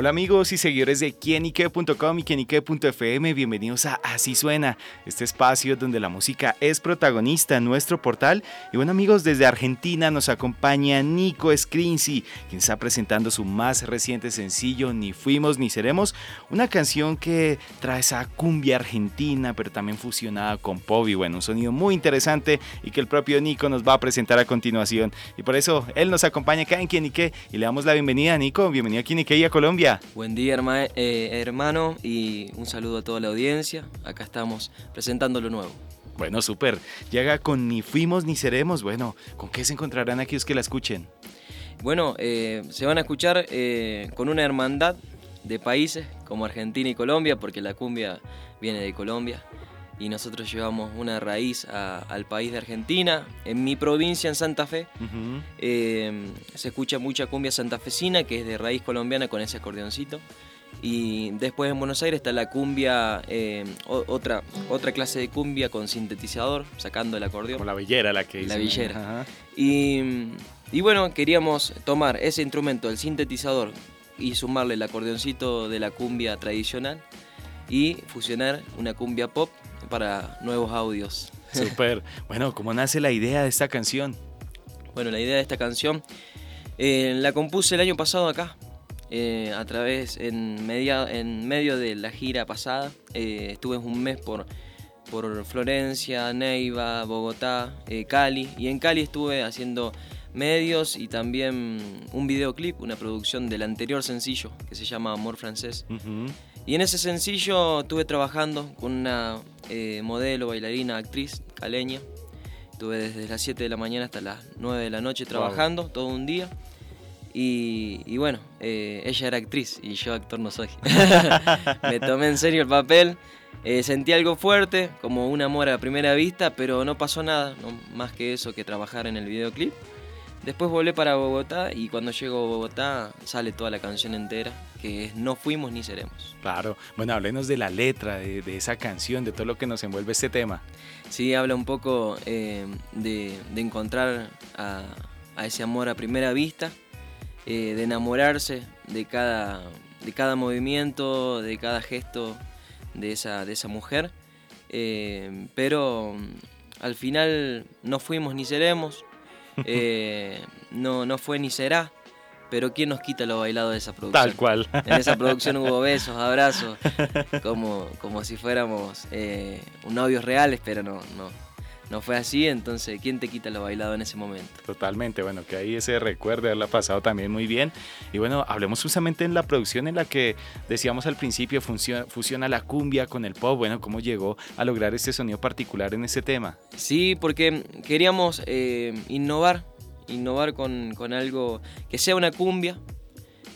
Hola amigos y seguidores de quienique.com y quienique.fm, bienvenidos a Así Suena, este espacio donde la música es protagonista en nuestro portal. Y bueno amigos, desde Argentina nos acompaña Nico Scrinzi, quien está presentando su más reciente sencillo, Ni Fuimos Ni Seremos, una canción que trae esa cumbia argentina, pero también fusionada con pop y bueno, un sonido muy interesante y que el propio Nico nos va a presentar a continuación. Y por eso él nos acompaña acá en Quienique y le damos la bienvenida a Nico, bienvenido a Quienique y a Colombia. Buen día, eh, hermano, y un saludo a toda la audiencia. Acá estamos presentando lo nuevo. Bueno, súper. Llega con Ni Fuimos Ni Seremos. Bueno, ¿con qué se encontrarán aquellos que la escuchen? Bueno, eh, se van a escuchar eh, con una hermandad de países como Argentina y Colombia, porque la cumbia viene de Colombia y nosotros llevamos una raíz al país de Argentina. En mi provincia, en Santa Fe, eh, se escucha mucha cumbia santafesina, que es de raíz colombiana con ese acordeoncito. Y después en Buenos Aires está la cumbia, eh, otra, otra clase de cumbia con sintetizador, sacando el acordeón. Como la villera la que La villera. Y, y bueno, queríamos tomar ese instrumento, el sintetizador, y sumarle el acordeoncito de la cumbia tradicional y fusionar una cumbia pop para nuevos audios. Super. Bueno, ¿cómo nace la idea de esta canción? Bueno, la idea de esta canción eh, la compuse el año pasado acá, eh, a través, en, media, en medio de la gira pasada. Eh, estuve un mes por, por Florencia, Neiva, Bogotá, Cali. Y en Cali estuve haciendo medios y también un videoclip, una producción del anterior sencillo que se llama Amor Francés. Y en ese sencillo estuve trabajando con una eh, modelo, bailarina, actriz caleña. Estuve desde las 7 de la mañana hasta las 9 de la noche trabajando todo un día. Y, bueno, eh, ella era actriz y yo actor no soy. Me tomé en serio el papel. Eh, sentí algo fuerte, como un amor a primera vista, pero no pasó nada, no más que eso que trabajar en el videoclip. Después volé para Bogotá y cuando llego a Bogotá sale toda la canción entera, que es No fuimos ni seremos. Claro, bueno, háblenos de la letra, de, esa canción, de todo lo que nos envuelve este tema. Sí, habla un poco eh, de, encontrar a, ese amor a primera vista, eh, de enamorarse de cada, de cada movimiento, de cada gesto de esa, de esa mujer. Eh, pero al final no fuimos ni seremos, eh, no, no fue ni será. Pero ¿quién nos quita lo bailado de esa producción? Tal cual. En esa producción hubo besos, abrazos, como, como si fuéramos eh, novios reales, pero no, no, no fue así, entonces, ¿quién te quita lo bailado en ese momento? Totalmente, bueno, que ahí ese recuerdo de haberla pasado también muy bien. Y bueno, hablemos justamente en la producción en la que decíamos al principio fusiona, la cumbia con el pop, bueno, ¿cómo llegó a lograr este sonido particular en ese tema? Sí, porque queríamos eh, innovar, innovar con, con algo que sea una cumbia,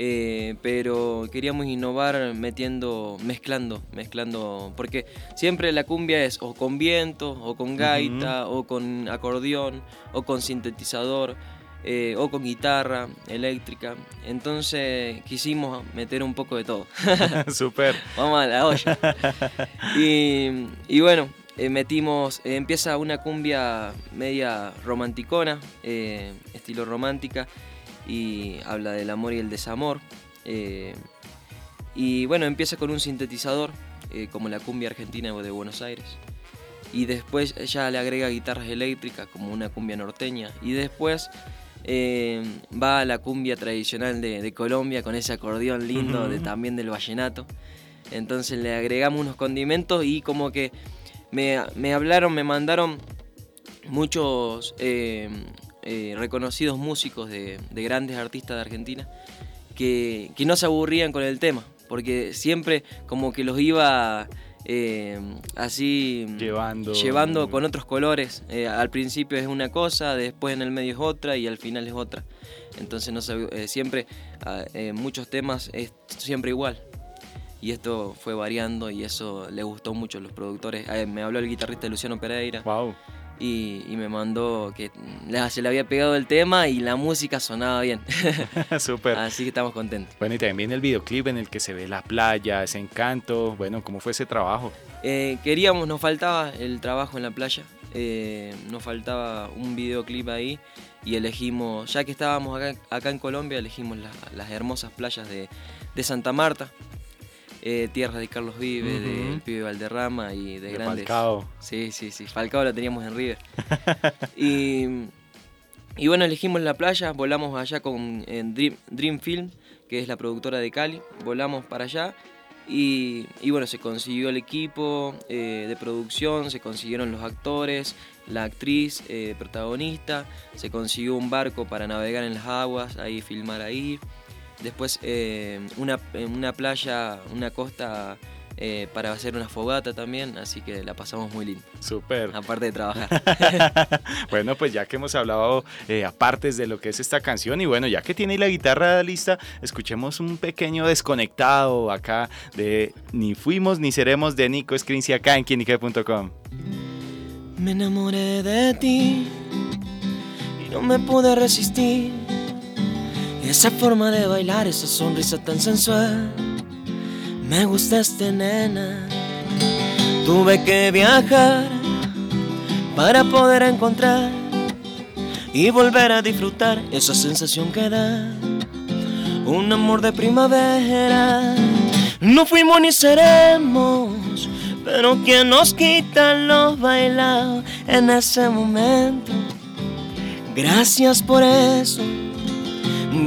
eh, pero queríamos innovar metiendo, mezclando, mezclando, porque siempre la cumbia es o con viento, o con gaita, o con acordeón, o con sintetizador, eh, o con guitarra eléctrica. Entonces quisimos meter un poco de todo. Super. Vamos a la olla. Y, bueno, eh, metimos, empieza una cumbia media romanticona, estilo romántica y habla del amor y el desamor. Eh, y bueno, empieza con un sintetizador, eh, como la cumbia argentina de Buenos Aires. Y después ya le agrega guitarras eléctricas, como una cumbia norteña. Y después eh, va a la cumbia tradicional de, Colombia, con ese acordeón lindo de, también del vallenato. Entonces le agregamos unos condimentos y como que me, me hablaron, me mandaron muchos eh, reconocidos músicos de, grandes artistas de Argentina que, no se aburrían con el tema, porque siempre como que los iba eh, así llevando. llevando con otros colores. Eh, al principio es una cosa, después en el medio es otra y al final es otra. Entonces no siempre, ah, muchos temas es siempre igual. Y esto fue variando y eso le gustó mucho a los productores. me habló el guitarrista Luciano Pereira. Wow y, me mandó que se le había pegado el tema y la música sonaba bien. Súper. Así que estamos contentos. Bueno, y también el videoclip en el que se ve la playa, ese encanto. Bueno, ¿cómo fue ese trabajo? Eh, queríamos, nos faltaba el trabajo en la playa, eh, nos faltaba un videoclip ahí y elegimos, ya que estábamos acá, en Colombia, elegimos las hermosas playas de, Santa Marta, eh, tierras de Carlos Vive, del pibe Valderrama y de, grandes. Falcao. Sí, sí, sí, Falcao la teníamos en River. y, bueno, elegimos la playa, volamos allá con Dream, Dream Film, que es la productora de Cali, volamos para allá y, bueno, se consiguió el equipo eh, de producción, se consiguieron los actores, la actriz eh, protagonista, se consiguió un barco para navegar en las aguas, ahí filmar ahí. Después eh, una, una playa, una costa eh, para hacer una fogata también, así que la pasamos muy lindo. Súper. Aparte de trabajar. bueno, pues ya que hemos hablado eh, aparte de lo que es esta canción y bueno, ya que tiene la guitarra lista, escuchemos un pequeño desconectado acá de Ni fuimos ni seremos de Nico Scrinci acá en quienique.com. Me enamoré de ti y no me pude resistir. Esa forma de bailar, esa sonrisa tan sensual me gustaste, nena. Tuve que viajar para poder encontrar y volver a disfrutar esa sensación que da un amor de primavera. No fuimos ni seremos, pero quien nos quita los bailados en ese momento. Gracias por eso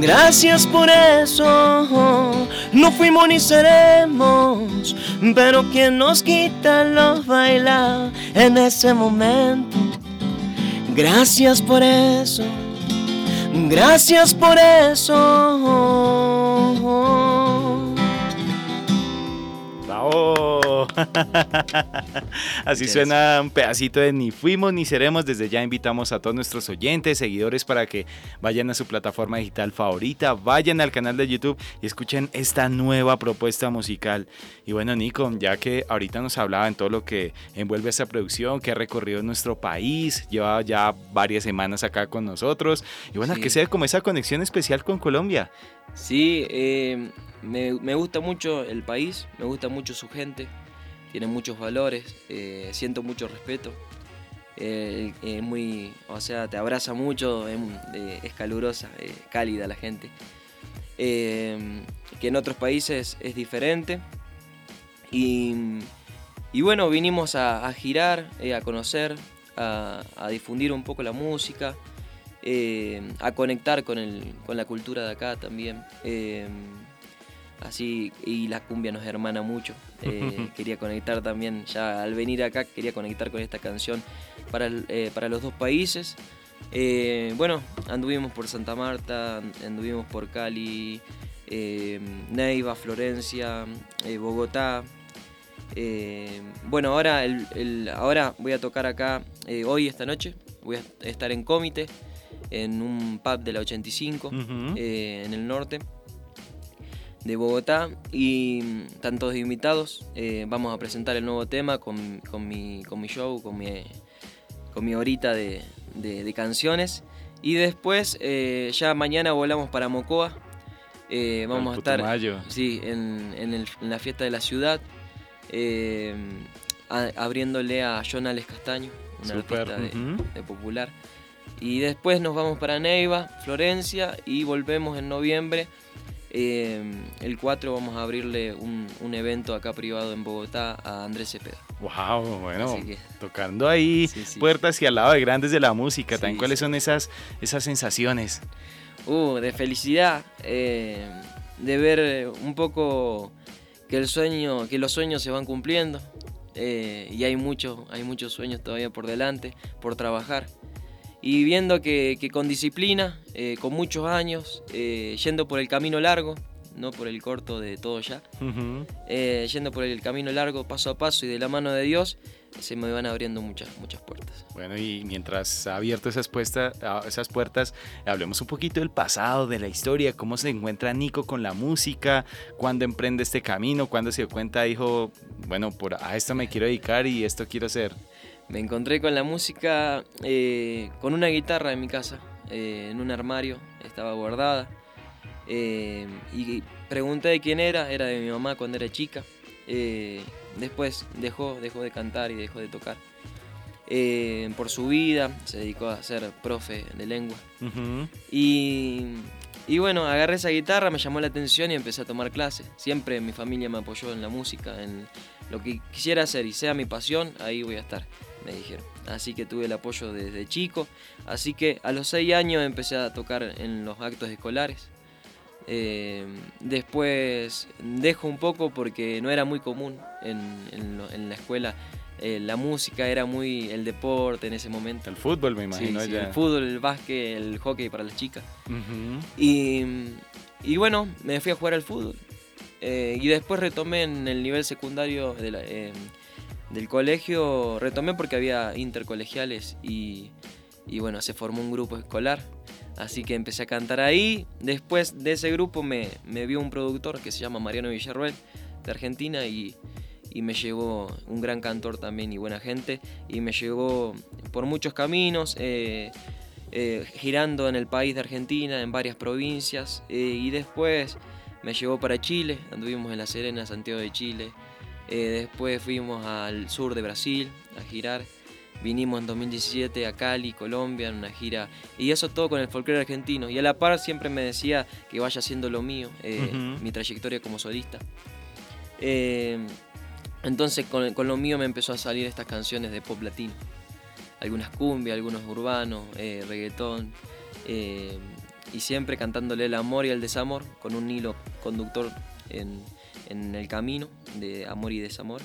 Gracias por eso, no fuimos ni seremos, pero quien nos quita los bailados en ese momento. Gracias por eso, gracias por eso. Así suena un pedacito de Ni Fuimos ni Seremos. Desde ya invitamos a todos nuestros oyentes, seguidores para que vayan a su plataforma digital favorita, vayan al canal de YouTube y escuchen esta nueva propuesta musical. Y bueno, Nico, ya que ahorita nos hablaba en todo lo que envuelve esta producción, que ha recorrido nuestro país, lleva ya varias semanas acá con nosotros. Y bueno, que sea como esa conexión especial con Colombia. Sí, eh, me, me, gusta mucho el país, me gusta mucho su gente, tiene muchos valores, eh, siento mucho respeto. Eh, muy, o sea, te abraza mucho, es, calurosa, cálida la gente. que en otros países es diferente. Y, y bueno, vinimos a, girar, a conocer, a, a difundir un poco la música. Eh, a conectar con, el, con, la cultura de acá también. Eh, así, y la cumbia nos hermana mucho. Eh, quería conectar también, ya al venir acá, quería conectar con esta canción para, para los dos países. bueno, anduvimos por Santa Marta, anduvimos por Cali, Neiva, Florencia, Bogotá. bueno, ahora, el, ahora voy a tocar acá hoy, esta noche. Voy a estar en Comité en un pub de la 85, eh, en el norte de Bogotá. Y tantos invitados, eh, vamos a presentar el nuevo tema con, mi, con mi, show, con mi, con mi horita de, canciones. Y después, eh, ya mañana volamos para Mocoa. vamos a estar sí, en, la fiesta de la ciudad, abriéndole a Jonales Castaño, una artista de popular. Y después nos vamos para Neiva, Florencia y volvemos en noviembre. Eh, el 4 vamos a abrirle un, evento acá privado en Bogotá a Andrés Cepeda. Wow, bueno, tocando ahí puertas y al lado de grandes de la música. también ¿Cuáles son esas, esas sensaciones? Uh, de felicidad, eh, de ver un poco que el sueño, que los sueños se van cumpliendo. Eh, y hay, mucho, hay muchos sueños todavía por delante, por trabajar y viendo que, con disciplina, eh, con muchos años, eh, yendo por el camino largo, no por el corto de todo ya, eh, yendo por el camino largo, paso a paso y de la mano de Dios, se me van abriendo muchas, muchas puertas. Bueno, y mientras ha abierto esas, esas puertas, hablemos un poquito del pasado, de la historia, cómo se encuentra Nico con la música, cuándo emprende este camino, cuándo se dio cuenta, dijo, bueno, por, a esto me quiero dedicar y esto quiero hacer. Me encontré con la música eh, con una guitarra en mi casa, eh, en un armario, estaba guardada. Eh, y pregunté de quién era, era de mi mamá cuando era chica. después dejó, dejó de cantar y dejó de tocar. por su vida, se dedicó a ser profe de lengua. y, y, bueno, agarré esa guitarra, me llamó la atención y empecé a tomar clases. Siempre mi familia me apoyó en la música, en lo que quisiera hacer y sea mi pasión, ahí voy a estar me dijeron. Así que tuve el apoyo desde chico. Así que a los seis años empecé a tocar en los actos escolares. Eh, después dejo un poco porque no era muy común en, la escuela. Eh, la música era muy el deporte en ese momento. El fútbol, me imagino. El fútbol, el básquet, el hockey para las chicas. y, bueno, me fui a jugar al fútbol. Eh, y después retomé en el nivel secundario de la, del colegio retomé porque había intercolegiales y, bueno, se formó un grupo escolar. Así que empecé a cantar ahí. Después de ese grupo me, vio un productor que se llama Mariano Villarruel de Argentina y, me llevó un gran cantor también y buena gente. Y me llevó por muchos caminos, eh, eh, girando en el país de Argentina, en varias provincias. Eh, y después me llevó para Chile, anduvimos en La Serena, Santiago de Chile. Eh, después fuimos al sur de Brasil a girar. Vinimos en 2017 a Cali, Colombia, en una gira. Y eso todo con el folclore argentino. Y a la par siempre me decía que vaya haciendo lo mío, eh, mi trayectoria como solista. Eh, entonces con, lo mío me empezó a salir estas canciones de pop latino. Algunas cumbias, algunos urbanos, reggaetón. y siempre cantándole el amor y el desamor con un hilo conductor en, en el camino de amor y desamor.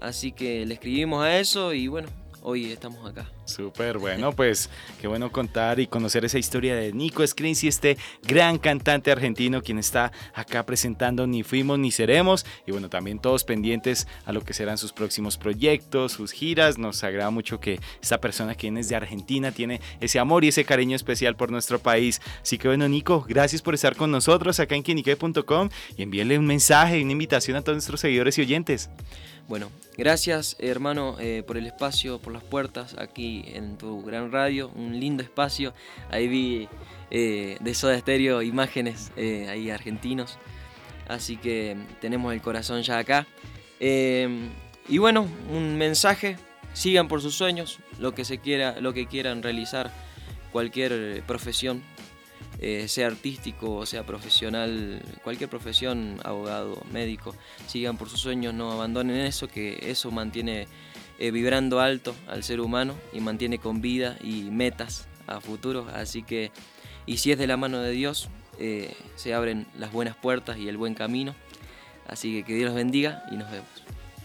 Así que le escribimos a eso y bueno, hoy estamos acá. Súper bueno, pues qué bueno contar y conocer esa historia de Nico Scrinzi, este gran cantante argentino quien está acá presentando Ni Fuimos Ni Seremos y bueno, también todos pendientes a lo que serán sus próximos proyectos, sus giras. Nos agrada mucho que esta persona quien es de Argentina tiene ese amor y ese cariño especial por nuestro país. Así que bueno, Nico, gracias por estar con nosotros acá en quinique.com y envíenle un mensaje una invitación a todos nuestros seguidores y oyentes. Bueno, gracias hermano eh, por el espacio, por las puertas aquí en tu gran radio, un lindo espacio. Ahí vi eh, de Soda Stereo imágenes eh, ahí argentinos, así que tenemos el corazón ya acá. y bueno, un mensaje, sigan por sus sueños, lo que se quiera, lo que quieran realizar, cualquier profesión, eh, sea artístico o sea profesional, cualquier profesión, abogado, médico, sigan por sus sueños, no abandonen eso, que eso mantiene eh, vibrando alto al ser humano y mantiene con vida y metas a futuro. Así que, y si es de la mano de Dios, eh, se abren las buenas puertas y el buen camino. Así que que Dios bendiga y nos vemos.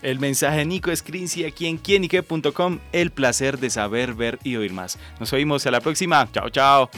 El mensaje de Nico Scrinci aquí en quienique.com. El placer de saber, ver y oír más. Nos oímos a la próxima. Chao, chao.